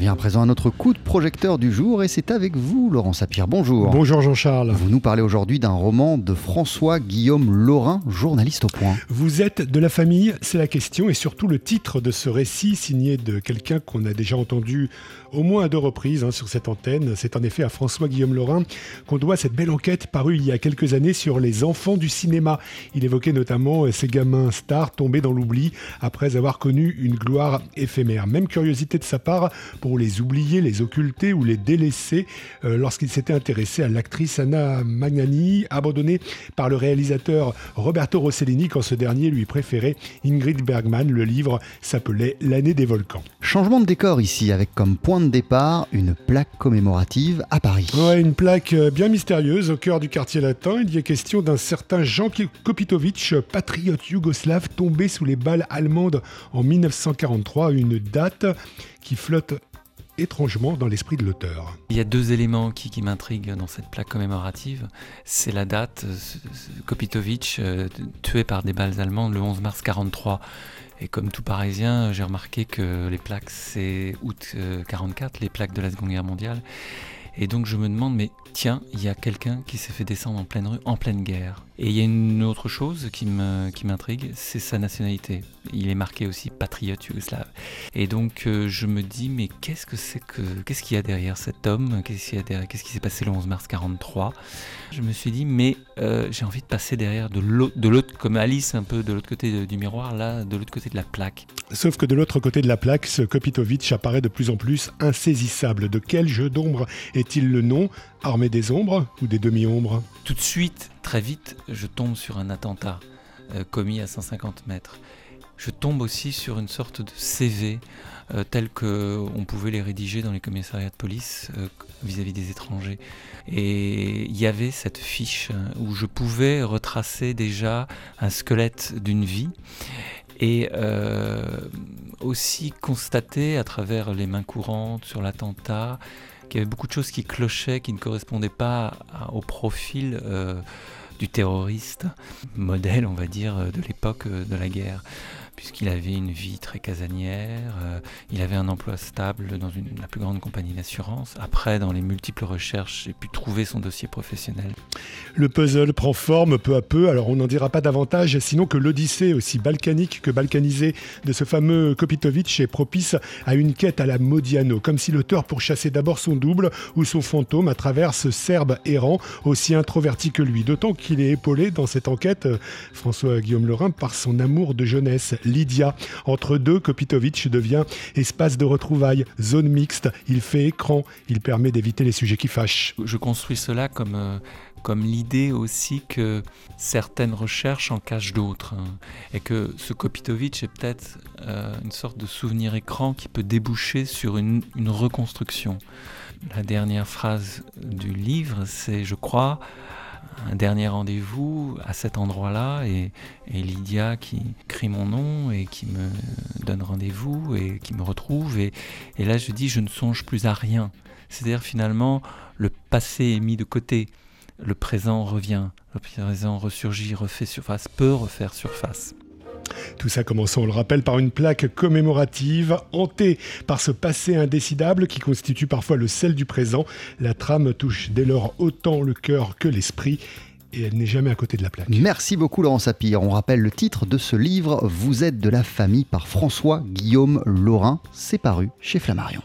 vient à présent à notre coup de projecteur du jour et c'est avec vous, Laurent Sapir. Bonjour. Bonjour Jean-Charles. Vous nous parlez aujourd'hui d'un roman de François Guillaume Laurin, journaliste au point. Vous êtes de la famille, c'est la question et surtout le titre de ce récit signé de quelqu'un qu'on a déjà entendu au moins à deux reprises hein, sur cette antenne. C'est en effet à François Guillaume Laurin qu'on doit cette belle enquête parue il y a quelques années sur les enfants du cinéma. Il évoquait notamment ces gamins stars tombés dans l'oubli après avoir connu une gloire éphémère. Même curiosité de sa part pour les oublier, les occulter ou les délaisser euh, lorsqu'il s'était intéressé à l'actrice Anna Magnani, abandonnée par le réalisateur Roberto Rossellini quand ce dernier lui préférait Ingrid Bergman. Le livre s'appelait L'année des volcans. Changement de décor ici avec comme point de départ une plaque commémorative à Paris. Ouais, une plaque euh, bien mystérieuse au cœur du quartier latin. Il y est question d'un certain Jean Kopitovic, patriote yougoslave tombé sous les balles allemandes en 1943, une date qui flotte étrangement dans l'esprit de l'auteur. Il y a deux éléments qui, m'intriguent dans cette plaque commémorative. C'est la date, Kopitovic euh, tué par des balles allemandes le 11 mars 43. Et comme tout parisien, j'ai remarqué que les plaques, c'est août 44, euh, les plaques de la Seconde Guerre mondiale. Et donc je me demande, mais tiens, il y a quelqu'un qui s'est fait descendre en pleine rue, en pleine guerre. Et il y a une autre chose qui m'intrigue, c'est sa nationalité. Il est marqué aussi patriote yougoslave. Et donc euh, je me dis, mais qu'est-ce que c'est que, qu'est-ce qu'il y a derrière cet homme? Qu'est-ce qu'il qu'est-ce qui s'est passé le 11 mars 43 Je me suis dit, mais euh, j'ai envie de passer derrière de l'autre, comme Alice un peu de l'autre côté du miroir, là, de l'autre côté de la plaque. Sauf que de l'autre côté de la plaque, ce Kopitovic apparaît de plus en plus insaisissable. De quel jeu d'ombre est-il le nom? Armée des ombres ou des demi-ombres? Tout de suite, très vite, je tombe sur un attentat euh, commis à 150 mètres. Je tombe aussi sur une sorte de CV euh, tel qu'on pouvait les rédiger dans les commissariats de police euh, vis-à-vis des étrangers. Et il y avait cette fiche où je pouvais retracer déjà un squelette d'une vie et aussi constater à travers les mains courantes sur l'attentat qu'il y avait beaucoup de choses qui clochaient, qui ne correspondaient pas au profil euh, du terroriste, modèle, on va dire, de l'époque euh, de la guerre puisqu'il avait une vie très casanière, euh, il avait un emploi stable dans la plus grande compagnie d'assurance. Après, dans les multiples recherches, j'ai pu trouver son dossier professionnel. Le puzzle prend forme peu à peu, alors on n'en dira pas davantage, sinon que l'Odyssée, aussi balkanique que balkanisée, de ce fameux Kopitovic est propice à une quête à la Modiano, comme si l'auteur pourchassait d'abord son double ou son fantôme à travers ce Serbe errant, aussi introverti que lui. D'autant qu'il est épaulé dans cette enquête, euh, François Guillaume Lorrain, par son amour de jeunesse, Lydia. Entre deux, Kopitovic devient espace de retrouvailles, zone mixte. Il fait écran, il permet d'éviter les sujets qui fâchent. Je construis cela comme, euh, comme l'idée aussi que certaines recherches en cachent d'autres. Hein. et que ce Kopitovic est peut-être euh, une sorte de souvenir écran qui peut déboucher sur une, une reconstruction. La dernière phrase du livre, c'est, je crois, un dernier rendez-vous à cet endroit-là et, Lydia qui crie mon nom et qui me donne rendez-vous et qui me retrouve et, et là je dis je ne songe plus à rien. C'est-à-dire finalement le passé est mis de côté, le présent revient, le présent ressurgit, refait surface, peut refaire surface. Tout ça commençant, on le rappelle, par une plaque commémorative, hantée par ce passé indécidable qui constitue parfois le sel du présent. La trame touche dès lors autant le cœur que l'esprit et elle n'est jamais à côté de la plaque. Merci beaucoup Laurent Sapir. On rappelle le titre de ce livre, Vous êtes de la famille par François Guillaume Laurin. C'est paru chez Flammarion.